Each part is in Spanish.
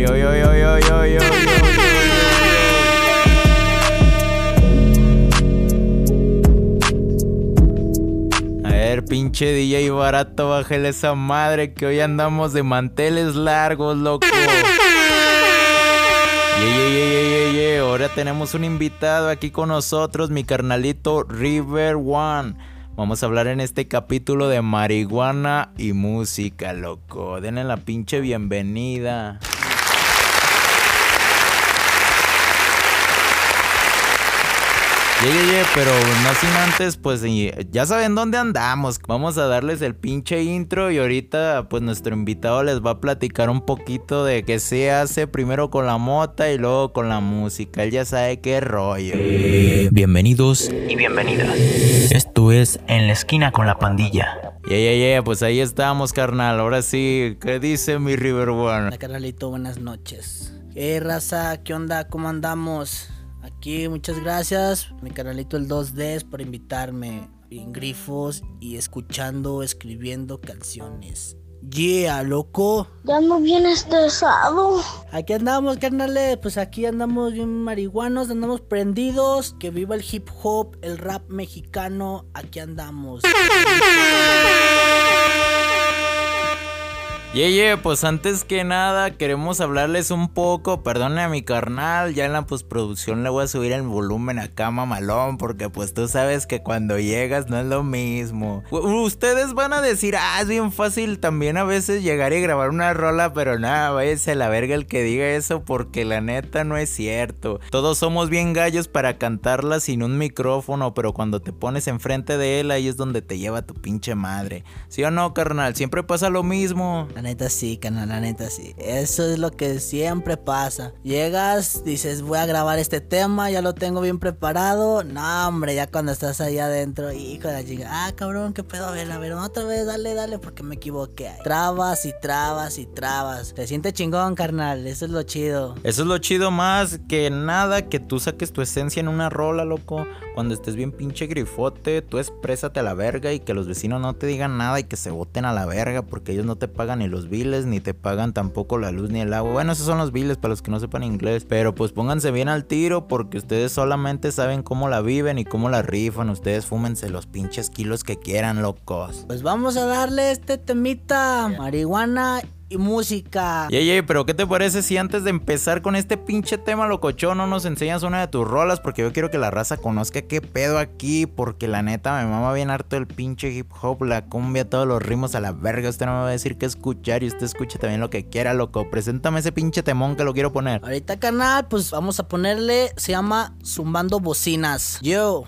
yo, yo, yo, yo, yo, yo. A ver, pinche DJ barato, bájale esa madre que hoy andamos de manteles largos, loco. Ye, ye, ye, ye, ye, ye. Ahora tenemos un invitado aquí con nosotros, mi carnalito River One. Vamos a hablar en este capítulo de marihuana y música, loco. Denle la pinche bienvenida. Ye, pero no sin antes, pues ya saben dónde andamos. Vamos a darles el pinche intro y ahorita pues nuestro invitado les va a platicar un poquito de qué se hace primero con la mota y luego con la música. Él ya sabe qué rollo. Bienvenidos y bienvenidas. Esto es En la esquina con la pandilla. Ye, ye, ye, pues ahí estamos, carnal. Ahora sí, ¿qué dice mi River One? Hola carnalito, buenas noches. ¿Qué raza? ¿Qué onda? ¿Cómo andamos? Aquí, muchas gracias, mi canalito el 2D por invitarme en grifos y escuchando, escribiendo canciones. Yeah, loco. Ya ando bien estresado. Aquí andamos, carnales. Pues aquí andamos bien marihuanos, andamos prendidos. Que viva el hip hop, el rap mexicano. Aquí andamos. Ye, ye, pues antes que nada queremos hablarles un poco, perdone a mi carnal, ya en la postproducción le voy a subir el volumen acá mamalón, porque pues tú sabes que cuando llegas no es lo mismo. Ustedes van a decir, ah, es bien fácil también a veces llegar y grabar una rola, pero nada, váyase a la verga el que diga eso, porque la neta no es cierto. Todos somos bien gallos para cantarla sin un micrófono, pero cuando te pones enfrente de él, ahí es donde te lleva tu pinche madre. ¿Sí o no, carnal? Siempre pasa lo mismo. La neta sí, canal, la neta sí. Eso es lo que siempre pasa. Llegas, dices, voy a grabar este tema, ya lo tengo bien preparado. No, hombre, ya cuando estás ahí adentro, hijo de la chica, ah, cabrón, qué pedo, a ver, a ver, otra vez, dale, dale, porque me equivoqué. Trabas y trabas y trabas. Te siente chingón, carnal, eso es lo chido. Eso es lo chido más que nada que tú saques tu esencia en una rola, loco. Cuando estés bien pinche grifote, tú exprésate a la verga y que los vecinos no te digan nada y que se boten a la verga porque ellos no te pagan los biles ni te pagan tampoco la luz ni el agua. Bueno, esos son los biles para los que no sepan inglés, pero pues pónganse bien al tiro porque ustedes solamente saben cómo la viven y cómo la rifan. Ustedes fúmense los pinches kilos que quieran, locos. Pues vamos a darle este temita, marihuana y música. Yey, yey, pero ¿qué te parece si antes de empezar con este pinche tema locochón no nos enseñas una de tus rolas? Porque yo quiero que la raza conozca qué pedo aquí, porque la neta me mama bien harto el pinche hip hop, la cumbia, todos los ritmos a la verga. Usted no me va a decir qué escuchar y usted escuche también lo que quiera, loco. Preséntame ese pinche temón que lo quiero poner. Ahorita, canal, pues vamos a ponerle, se llama Zumbando Bocinas. Yo.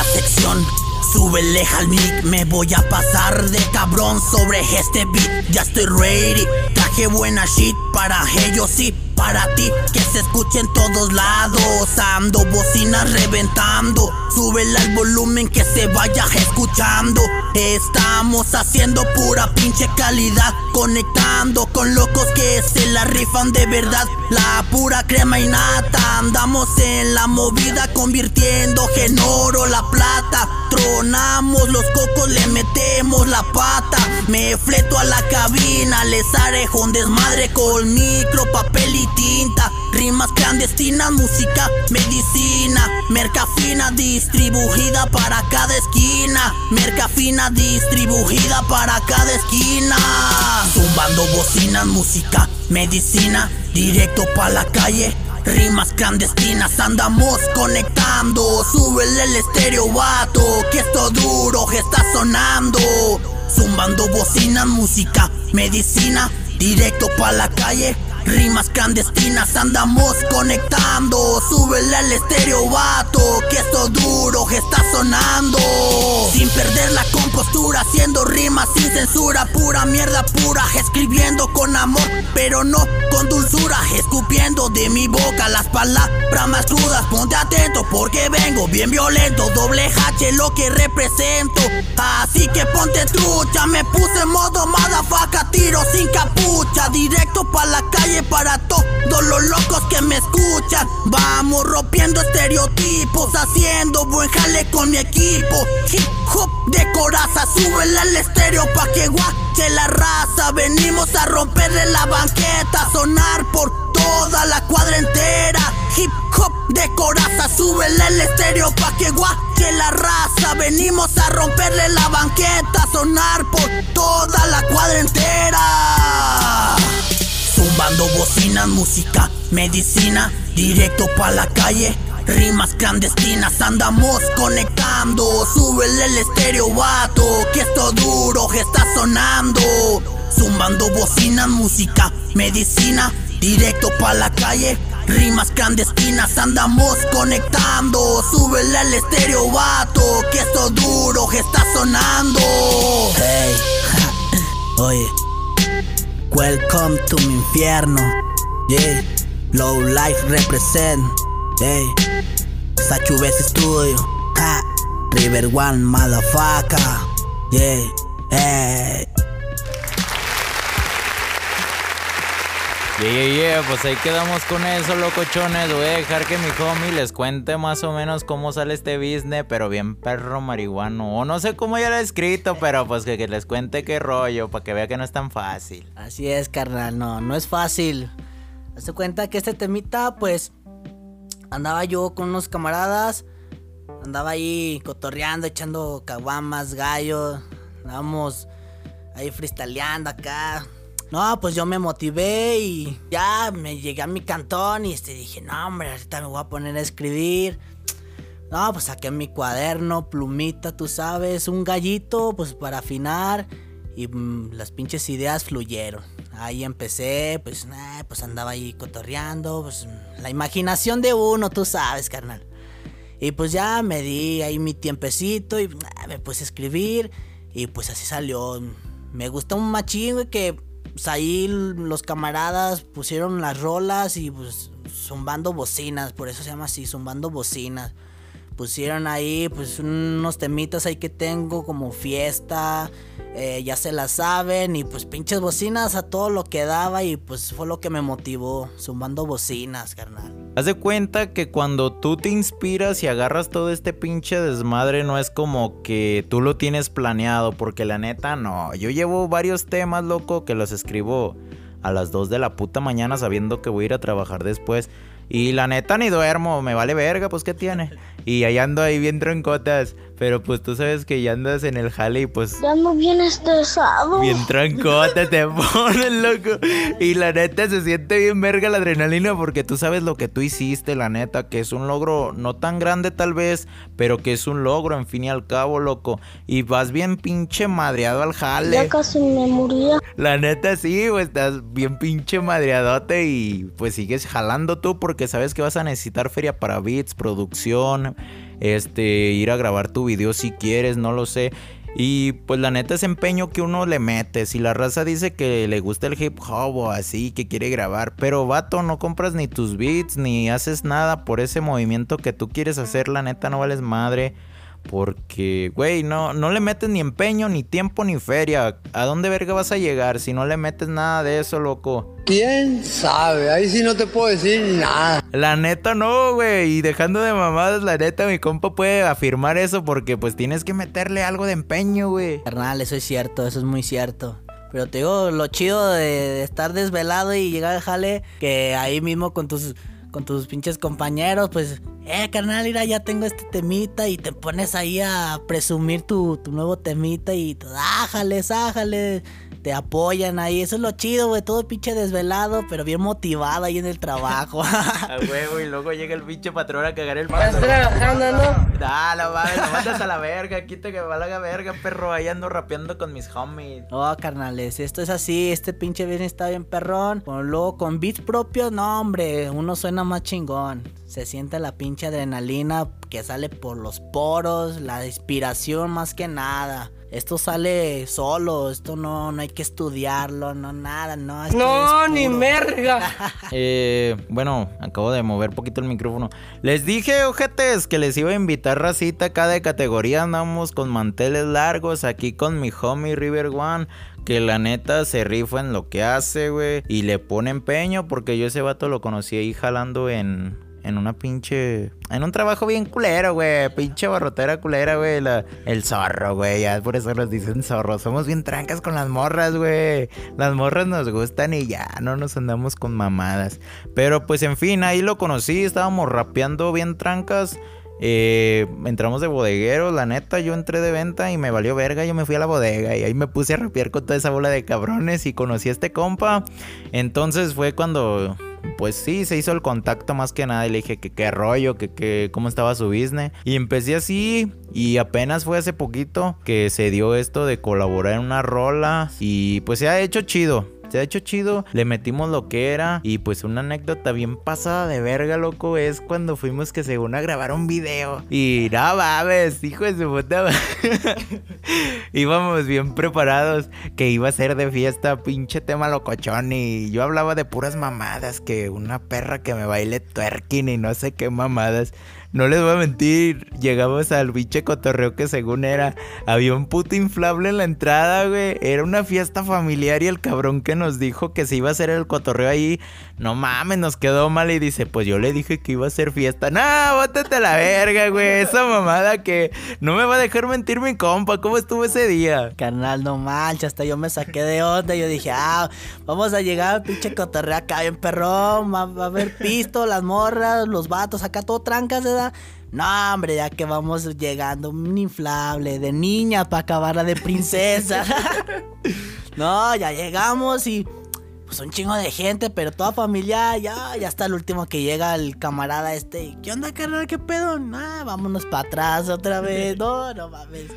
La sección, súbele al mic, me voy a pasar de cabrón sobre este beat. Ya estoy ready, traje buena shit para ellos y para ti, que se escuche en todos lados. Ando bocinas reventando, súbele al volumen que se vaya escuchando. Estamos haciendo pura pinche calidad, conectando con locos que se la rifan de verdad. La pura crema y nata, andamos en la movida convirtiendo en oro la plata. Tronamos los cocos, le metemos la pata. Me fleto a la cabina, les haré un desmadre con micro, papel y tinta. Rimas clandestinas, música, medicina. Merca fina distribuida para cada esquina. Merca fina distribuida para cada esquina. Zumbando bocinas, música, medicina. Directo pa' la calle. Rimas clandestinas, andamos conectando. Súbele el estéreo, vato, que esto duro está sonando. Zumbando bocinas, música, medicina. Directo pa' la calle, rimas clandestinas andamos conectando. Súbele al estéreo vato, que esto duro está sonando. Sin perder la compostura, haciendo rimas sin censura, pura mierda pura, escribiendo con amor, pero no con dulzura, escupiendo de mi boca las palabras más crudas. Ponte atento porque vengo bien violento, doble H lo que represento. Así que ponte trucha, me puse en modo madafaca, tiro sin capucha, directo pa' la calle para todos los locos que me escuchan. Vamos rompiendo estereotipos, haciendo buen jale con mi equipo. Hip hop de coraza, súbele al estéreo pa' que guache la raza. Venimos a romperle la banqueta, sonar por toda la cuadra entera. Hip hop de coraza, súbele el estéreo pa' que guache la raza. Venimos a romperle la banqueta, sonar por toda la cuadra entera. Zumbando bocinas, música, medicina, directo pa' la calle. Rimas clandestinas, andamos conectando. Súbele el estéreo, vato, que esto duro está sonando. Zumbando bocinas, música, medicina, directo pa' la calle. Rimas clandestinas, andamos conectando. Súbele al estéreo, vato, que esto duro está sonando. Hey, oye. Welcome to mi infierno. Yeah, low life represent. Hey, Sachu Best Studio. Ha, River One motherfucker. Yeah, hey. Yeah, yeah, yeah, pues ahí quedamos con eso, locochones. Voy a dejar que mi homie les cuente más o menos cómo sale este business, pero bien perro marihuano. O no sé cómo ya lo he escrito, pero pues que, que les cuente qué rollo, para que vea que no es tan fácil. Así es, carnal, no, no es fácil. Hazte cuenta que este temita, pues, andaba yo con unos camaradas, andaba ahí cotorreando, echando caguamas, gallos, andábamos ahí freestyleando acá. No, pues yo me motivé y ya me llegué a mi cantón y este, dije, no, hombre, ahorita me voy a poner a escribir. No, pues saqué mi cuaderno, plumita, tú sabes, un gallito, pues para afinar. Y mm, las pinches ideas fluyeron. Ahí empecé, pues, nah, pues andaba ahí cotorreando, pues la imaginación de uno, tú sabes, carnal. Y pues ya me di ahí mi tiempecito y nah, me puse a escribir. Y pues así salió. Me gusta un machín, güey, que pues ahí los camaradas pusieron las rolas y pues zumbando bocinas, por eso se llama así, zumbando bocinas. Pusieron ahí pues unos temitas ahí que tengo como fiesta, eh, ya se la saben y pues pinches bocinas a todo lo que daba y pues fue lo que me motivó, zumbando bocinas, carnal. Haz de cuenta que cuando tú te inspiras y agarras todo este pinche desmadre, no es como que tú lo tienes planeado, porque la neta no. Yo llevo varios temas, loco, que los escribo a las 2 de la puta mañana sabiendo que voy a ir a trabajar después. Y la neta ni duermo, me vale verga, pues qué tiene. Y ahí ando ahí bien troncotas. Pero pues tú sabes que ya andas en el jale y pues. Ya ando bien estresado. Bien trancota te pones, loco. Y la neta se siente bien verga la adrenalina porque tú sabes lo que tú hiciste, la neta, que es un logro no tan grande tal vez, pero que es un logro, en fin y al cabo, loco. Y vas bien pinche madreado al jale. Ya casi me moría. La neta sí, güey, estás bien pinche madreadote y pues sigues jalando tú porque sabes que vas a necesitar feria para beats, producción, este, ir a grabar tu video si quieres, no lo sé. Y pues la neta es empeño que uno le mete. Si la raza dice que le gusta el hip hop o así, que quiere grabar. Pero vato, no compras ni tus beats, ni haces nada por ese movimiento que tú quieres hacer. La neta no vales madre. Porque, güey, no, no le metes ni empeño, ni tiempo, ni feria. ¿A dónde verga vas a llegar si no le metes nada de eso, loco? ¿Quién sabe? Ahí sí no te puedo decir nada. La neta no, güey. Y dejando de mamadas, la neta, mi compa puede afirmar eso porque pues tienes que meterle algo de empeño, güey. Carnal, eso es cierto, eso es muy cierto. Pero te digo, lo chido de, de estar desvelado y llegar al jale, que ahí mismo con tus, con tus pinches compañeros, pues eh, carnal, mira, ya tengo este temita y te pones ahí a presumir tu, tu nuevo temita y ájale, ájale te apoyan ahí. Eso es lo chido, güey. Todo pinche desvelado, pero bien motivado ahí en el trabajo. a huevo, y luego llega el pinche patrón a cagar el pato. Estás trabajando, ¿no? Dale, mames, lo mandas a la verga. Quita que valga verga, perro. Ahí ando rapeando con mis homies. Oh, carnales, esto es así. Este pinche bien está bien perrón. Luego con beats propios, no, hombre. Uno suena más chingón. Se siente la pinche adrenalina que sale por los poros, la inspiración más que nada. Esto sale solo, esto no, no hay que estudiarlo, no nada, no. No, ni merga. eh, bueno, acabo de mover poquito el micrófono. Les dije, ojetes, que les iba a invitar racita acá de categoría. Andamos con manteles largos aquí con mi homie River One. Que la neta se rifa en lo que hace, güey. Y le pone empeño porque yo ese vato lo conocí ahí jalando en en una pinche. En un trabajo bien culero, güey. Pinche barrotera culera, güey. el zorro, güey. Ya por eso nos dicen zorro. Somos bien trancas con las morras, güey. Las morras nos gustan y ya no nos andamos con mamadas. Pero pues en fin, ahí lo conocí. Estábamos rapeando bien trancas. Eh, entramos de bodeguero, la neta, yo entré de venta y me valió verga, yo me fui a la bodega y ahí me puse a rapear con toda esa bola de cabrones y conocí a este compa. Entonces fue cuando pues sí, se hizo el contacto más que nada y le dije que qué rollo, que, que cómo estaba su business. Y empecé así y apenas fue hace poquito que se dio esto de colaborar en una rola y pues se ha hecho chido. Se ha hecho chido, le metimos lo que era y pues una anécdota bien pasada de verga, loco, es cuando fuimos que según a grabar un video y no mames, hijo de su puta Íbamos bien preparados que iba a ser de fiesta, pinche tema locochón y yo hablaba de puras mamadas, que una perra que me baile twerking y no sé qué mamadas. No les voy a mentir, llegamos al biche cotorreo que según era, había un puto inflable en la entrada, güey. Era una fiesta familiar y el cabrón que nos dijo que se iba a hacer el cotorreo ahí, no mames, nos quedó mal y dice, pues yo le dije que iba a ser fiesta. No, bótate a la verga, güey. Esa mamada que no me va a dejar mentir mi compa. ¿Cómo estuvo ese día? Carnal, no manches, hasta yo me saqué de onda. Yo dije, ah, vamos a llegar al pinche cotorreo acá bien perrón. Va, a haber pisto, las morras, los vatos, acá todo trancas, No, hombre, ya que vamos llegando, un inflable de niña para acabarla de princesa. no, ya llegamos y pues un chingo de gente, pero toda familia, ya, ya está el último que llega el camarada este. ¿Qué onda, carnal? ¿Qué pedo? Ah, vámonos para atrás otra vez. No, no mames.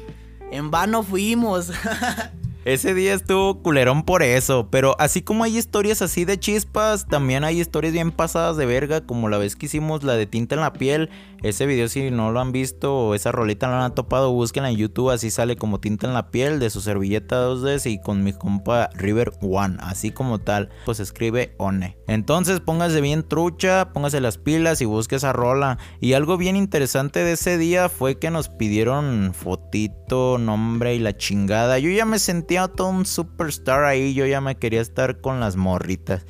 En vano fuimos. Ese día estuvo culerón por eso, pero así como hay historias así de chispas, también hay historias bien pasadas de verga, como la vez que hicimos la de tinta en la piel. Ese video si no lo han visto o esa rolita no la han topado, búsquenla en YouTube, así sale como tinta en la piel de su servilleta 2D y con mi compa River One, así como tal, pues escribe One. Entonces póngase bien trucha, póngase las pilas y busque esa rola. Y algo bien interesante de ese día fue que nos pidieron fotito, nombre y la chingada. Yo ya me sentí todo un superstar ahí. Yo ya me quería estar con las morritas.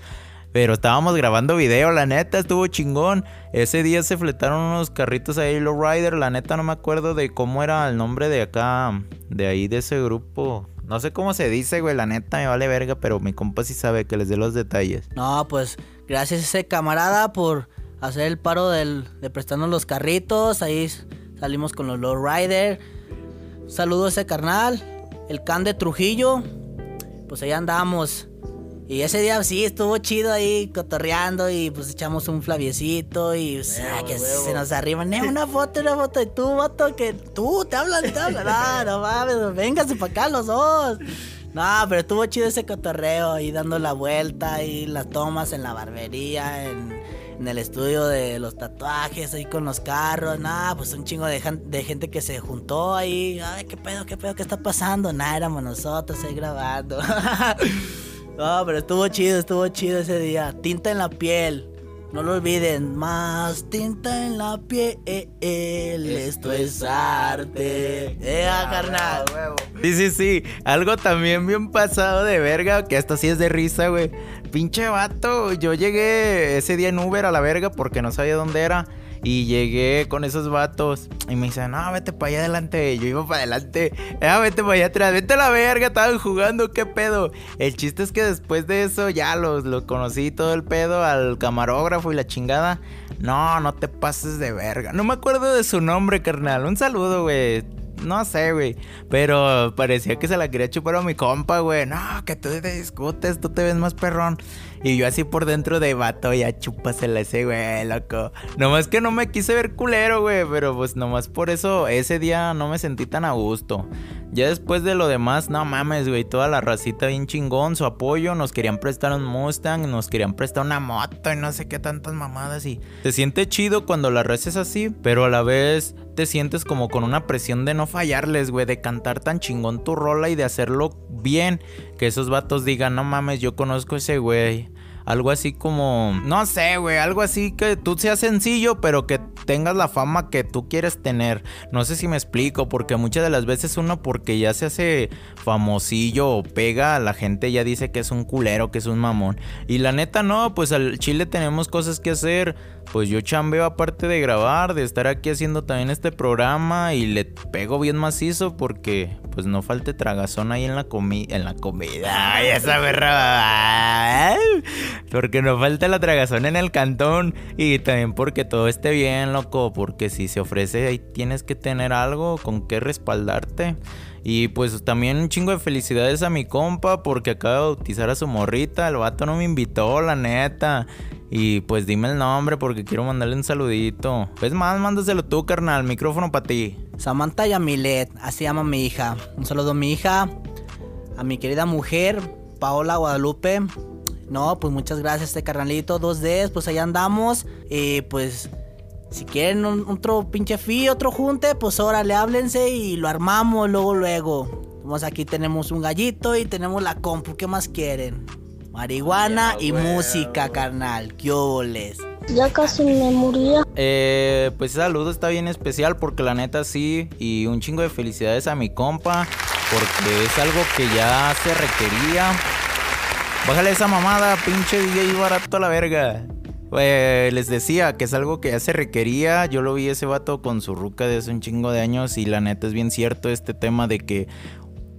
Pero estábamos grabando video, la neta, estuvo chingón. Ese día se fletaron unos carritos ahí, Low Rider. La neta, no me acuerdo de cómo era el nombre de acá, de ahí, de ese grupo. No sé cómo se dice, güey, la neta me vale verga, pero mi compa sí sabe que les dé los detalles. No, pues gracias a ese camarada por hacer el paro del, de prestarnos los carritos. Ahí salimos con los Low Rider. Saludo a ese carnal el can de Trujillo, pues ahí andamos. Y ese día sí estuvo chido ahí cotorreando y pues echamos un flaviecito y pues, que se nos arriban. Eh, una foto, una foto. Y tú, vato, que tú te hablan, te hablan. No, no mames, véngase para acá los dos. No, pero estuvo chido ese cotorreo ahí dando la vuelta y las tomas en la barbería, en en el estudio de los tatuajes, ahí con los carros, nada, pues un chingo de, de, gente que se juntó ahí, ay, qué pedo, qué pedo, qué está pasando, nada, éramos nosotros ahí grabando. no, pero estuvo chido, estuvo chido ese día, tinta en la piel. No lo olviden, más tinta en la piel, esto es arte. ¡Eh, carnal! Sí, sí, sí. Algo también bien pasado de verga, que hasta sí es de risa, güey. Pinche vato, yo llegué ese día en Uber a la verga porque no sabía dónde era. Y llegué con esos vatos y me dicen, no, vete para allá adelante. Yo iba para adelante, ah, vete para allá atrás, vete a la verga, estaban jugando, qué pedo. El chiste es que después de eso ya los, lo conocí todo el pedo al camarógrafo y la chingada. No, no te pases de verga. No me acuerdo de su nombre, carnal. Un saludo, güey. No sé, güey. Pero parecía que se la quería chupar a mi compa, güey. No, que tú te discutes, tú te ves más perrón. Y yo así por dentro de vato, ya chúpasela ese, güey, loco. Nomás que no me quise ver culero, güey. Pero pues nomás por eso ese día no me sentí tan a gusto. Ya después de lo demás, no mames, güey. Toda la racita bien chingón, su apoyo. Nos querían prestar un Mustang, nos querían prestar una moto y no sé qué tantas mamadas. Y te siente chido cuando la raza es así, pero a la vez te sientes como con una presión de no fallarles, güey. De cantar tan chingón tu rola y de hacerlo bien. Que esos vatos digan, no mames, yo conozco a ese güey. Algo así como, no sé, güey, algo así que tú seas sencillo, pero que tengas la fama que tú quieres tener. No sé si me explico, porque muchas de las veces uno porque ya se hace famosillo o pega, la gente ya dice que es un culero, que es un mamón. Y la neta no, pues al Chile tenemos cosas que hacer. Pues yo chambeo aparte de grabar, de estar aquí haciendo también este programa y le pego bien macizo porque pues no falte tragazón ahí en la comida, en la comida. Ay, esa berra. Porque no falta la tragazón en el cantón y también porque todo esté bien, loco, porque si se ofrece ahí tienes que tener algo con qué respaldarte. Y pues también un chingo de felicidades a mi compa porque acaba de bautizar a su morrita. El vato no me invitó, la neta. Y pues dime el nombre porque quiero mandarle un saludito. Es más, mándaselo tú, carnal. Micrófono para ti. Samantha Yamilet, así llama mi hija. Un saludo a mi hija, a mi querida mujer, Paola Guadalupe. No, pues muchas gracias, este carnalito. Dos Ds, pues ahí andamos. Y pues si quieren otro pinche fi, otro junte, pues órale, háblense y lo armamos luego, luego. Vamos aquí tenemos un gallito y tenemos la compu, ¿qué más quieren? Marihuana y música, carnal. ¿Qué óboles? Ya casi me moría. Eh, pues ese saludo está bien especial porque la neta sí. Y un chingo de felicidades a mi compa. Porque es algo que ya se requería. Bájale esa mamada, pinche DJ barato a la verga. Eh, les decía que es algo que ya se requería. Yo lo vi ese vato con su ruca de hace un chingo de años. Y la neta es bien cierto este tema de que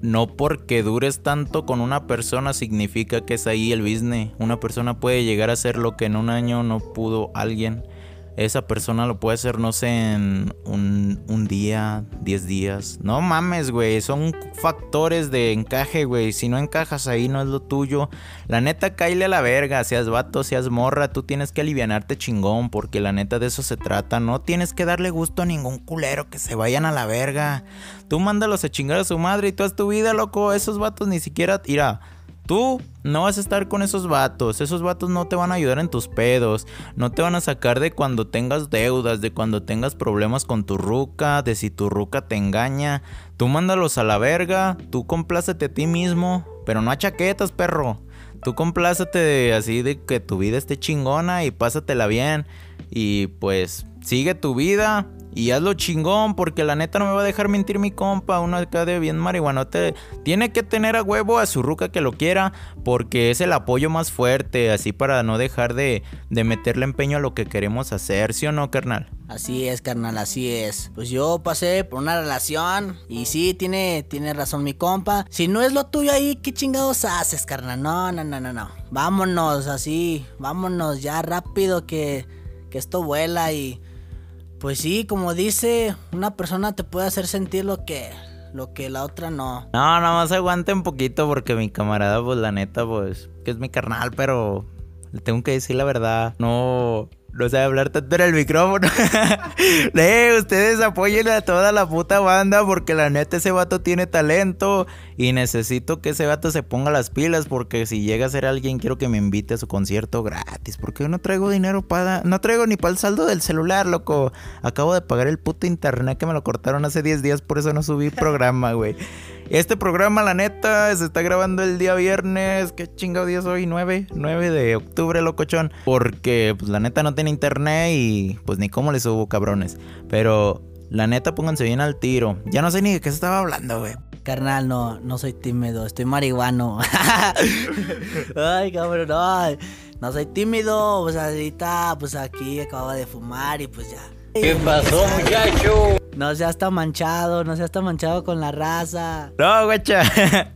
no porque dures tanto con una persona significa que es ahí el business. Una persona puede llegar a ser lo que en un año no pudo alguien esa persona lo puede hacer, no sé, en un, día, 10 días. No mames, güey. Son factores de encaje, güey. Si no encajas ahí, no es lo tuyo. La neta, caile a la verga. Seas vato, seas morra. Tú tienes que alivianarte chingón. Porque la neta de eso se trata. No tienes que darle gusto a ningún culero que se vayan a la verga. Tú mándalos a chingar a su madre y tú haz tu vida, loco. Esos vatos ni siquiera. Mira. Tú no vas a estar con esos vatos. Esos vatos no te van a ayudar en tus pedos. No te van a sacar de cuando tengas deudas, de cuando tengas problemas con tu ruca, de si tu ruca te engaña. Tú mándalos a la verga. Tú complácete a ti mismo. Pero no a chaquetas, perro. Tú complácete así de que tu vida esté chingona y pásatela bien. Y pues sigue tu vida. Y hazlo chingón, porque la neta no me va a dejar mentir mi compa. Uno acá de bien marihuanote. Tiene que tener a huevo a su ruca que lo quiera, porque es el apoyo más fuerte. Así para no dejar de, de meterle empeño a lo que queremos hacer, ¿sí o no, carnal? Así es, carnal, así es. Pues yo pasé por una relación y sí, tiene, tiene razón mi compa. Si no es lo tuyo ahí, ¿qué chingados haces, carnal? No, no, no, no, no. Vámonos así, vámonos ya rápido que, que esto vuela y... Pues sí, como dice, una persona te puede hacer sentir lo que lo que la otra no. No, nada más aguante un poquito porque mi camarada, pues la neta, pues, que es mi carnal, pero le tengo que decir la verdad. No, no sabe hablar tanto en el micrófono. eh, ustedes apoyen a toda la puta banda porque la neta ese vato tiene talento y necesito que ese vato se ponga las pilas porque si llega a ser alguien quiero que me invite a su concierto gratis porque no traigo dinero para no traigo ni para el saldo del celular, loco. Acabo de pagar el puto internet que me lo cortaron hace 10 días, por eso no subí programa, güey. Este programa, la neta, se está grabando el día viernes. ¿Qué chingado día es hoy? 9, 9 de octubre, locochón. Porque, pues, la neta no tiene internet y, pues, ni cómo le subo, cabrones. Pero, la neta, pónganse bien al tiro. Ya no sé ni de qué se estaba hablando, güey. Carnal, no, no soy tímido, estoy marihuano. ay, cabrón, ay. no soy tímido, pues ahorita, pues aquí acababa de fumar y pues ya. ¿Qué pasó, muchacho? No seas tan manchado, no seas tan manchado con la raza. No, guacha.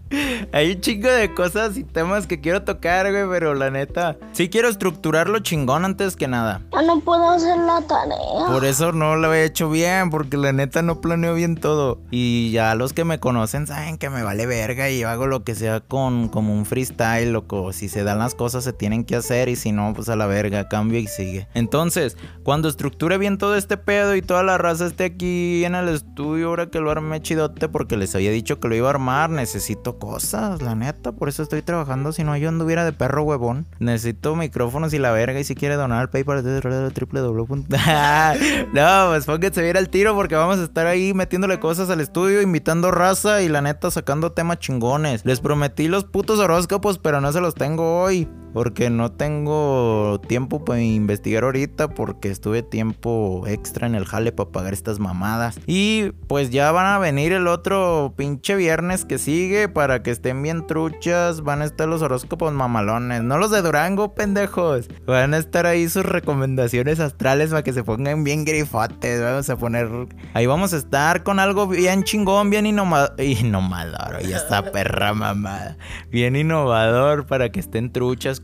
Hay un chingo de cosas y temas que quiero tocar, güey, pero la neta, sí quiero estructurarlo chingón antes que nada. Ya no puedo hacer la tarea. Por eso no lo he hecho bien, porque la neta no planeo bien todo. Y ya los que me conocen saben que me vale verga y yo hago lo que sea con como un freestyle, loco. Si se dan las cosas se tienen que hacer y si no, pues a la verga, cambio y sigue. Entonces, cuando estructure bien todo este pedo y toda la raza esté aquí en el estudio, ahora que lo armé chidote, porque les había dicho que lo iba a armar, necesito cosas, la neta. Por eso estoy trabajando. Si no, yo anduviera de perro huevón. Necesito micrófonos y la verga. Y si quiere donar al PayPal, www. no, pues pónganse bien al tiro porque vamos a estar ahí metiéndole cosas al estudio, invitando raza y la neta sacando temas chingones. Les prometí los putos horóscopos, pero no se los tengo hoy. Porque no tengo tiempo para investigar ahorita. Porque estuve tiempo extra en el jale para pagar estas mamadas. Y pues ya van a venir el otro pinche viernes que sigue. Para que estén bien truchas. Van a estar los horóscopos mamalones. No los de Durango, pendejos. Van a estar ahí sus recomendaciones astrales para que se pongan bien grifotes. Vamos a poner. Ahí vamos a estar con algo bien chingón, bien innovador. Innovador. Ya está perra mamada. Bien innovador para que estén truchas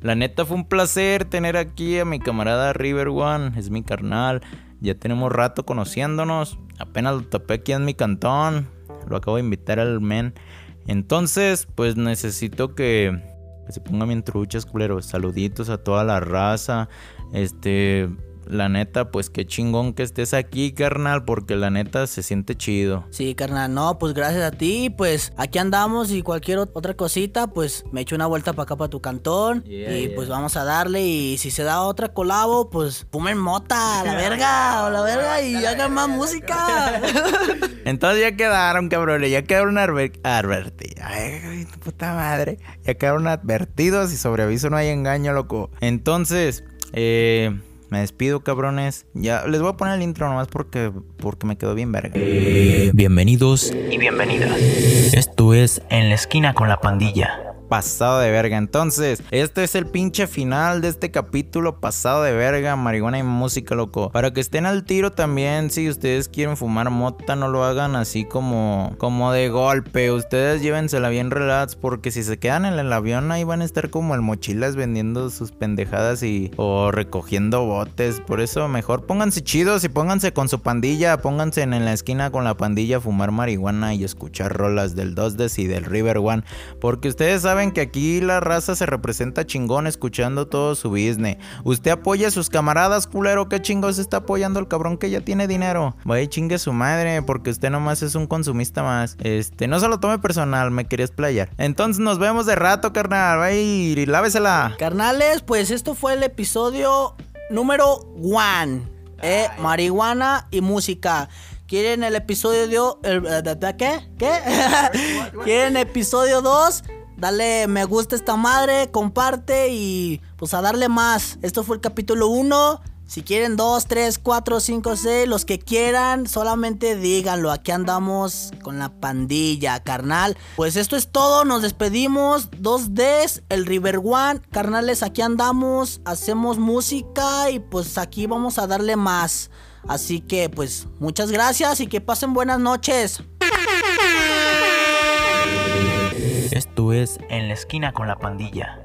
La neta fue un placer tener aquí a mi camarada River One, es mi carnal. Ya tenemos rato conociéndonos. Apenas lo topé aquí en mi cantón. Lo acabo de invitar al men. Entonces, pues necesito que, que se pongan bien truchas, culeros. Saluditos a toda la raza. Este, la neta, pues qué chingón que estés aquí, carnal, porque la neta se siente chido. Sí, carnal, no, pues gracias a ti, pues aquí andamos y cualquier ot- otra cosita, pues me echo una vuelta para acá para tu cantón Yeah, y yeah. pues vamos a darle y si se da otra colabo, pues fumen mota, a la verga, a la verga y hagan más música. Entonces ya quedaron, cabrones. Ya quedaron adver- advertidos. Ay, puta madre. Ya quedaron advertidos y sobre aviso no hay engaño, loco. Entonces, eh, me despido, cabrones. Ya les voy a poner el intro nomás porque, porque me quedó bien verga. Bienvenidos y bienvenidas. Esto es En la esquina con la pandilla. Pasado de verga. Entonces, este es el pinche final de este capítulo. Pasado de verga, marihuana y música, loco. Para que estén al tiro también, si ustedes quieren fumar mota, no lo hagan así como, como de golpe. Ustedes llévensela bien relax, porque si se quedan en el avión, ahí van a estar como el mochilas vendiendo sus pendejadas y o recogiendo botes. Por eso, mejor pónganse chidos y pónganse con su pandilla. Pónganse en, la esquina con la pandilla a fumar marihuana y escuchar rolas del 2 y del River One. Porque ustedes saben que aquí la raza se representa chingón escuchando todo su business. Usted apoya a sus camaradas, culero. ¿Qué chingos está apoyando el cabrón que ya tiene dinero? Vaya chingue su madre, porque usted nomás es un consumista más. Este, no se lo tome personal, me quería explayar. Entonces nos vemos de rato, carnal. Vaya y lávesela. Carnales, pues esto fue el episodio número one. Eh, marihuana y música. ¿Quieren el episodio eh, de- ¿Qué? ¿Qué? ¿Quieren episodio 2? Dale me gusta a esta madre, comparte y pues a darle más. Esto fue el capítulo 1. Si quieren 2, 3, 4, 5, 6, los que quieran, solamente díganlo. Aquí andamos con la pandilla, carnal. Pues esto es todo, nos despedimos. 2Ds, el River One. Carnales, aquí andamos, hacemos música y pues aquí vamos a darle más. Así que pues muchas gracias y que pasen buenas noches. Esto es En la esquina con la pandilla.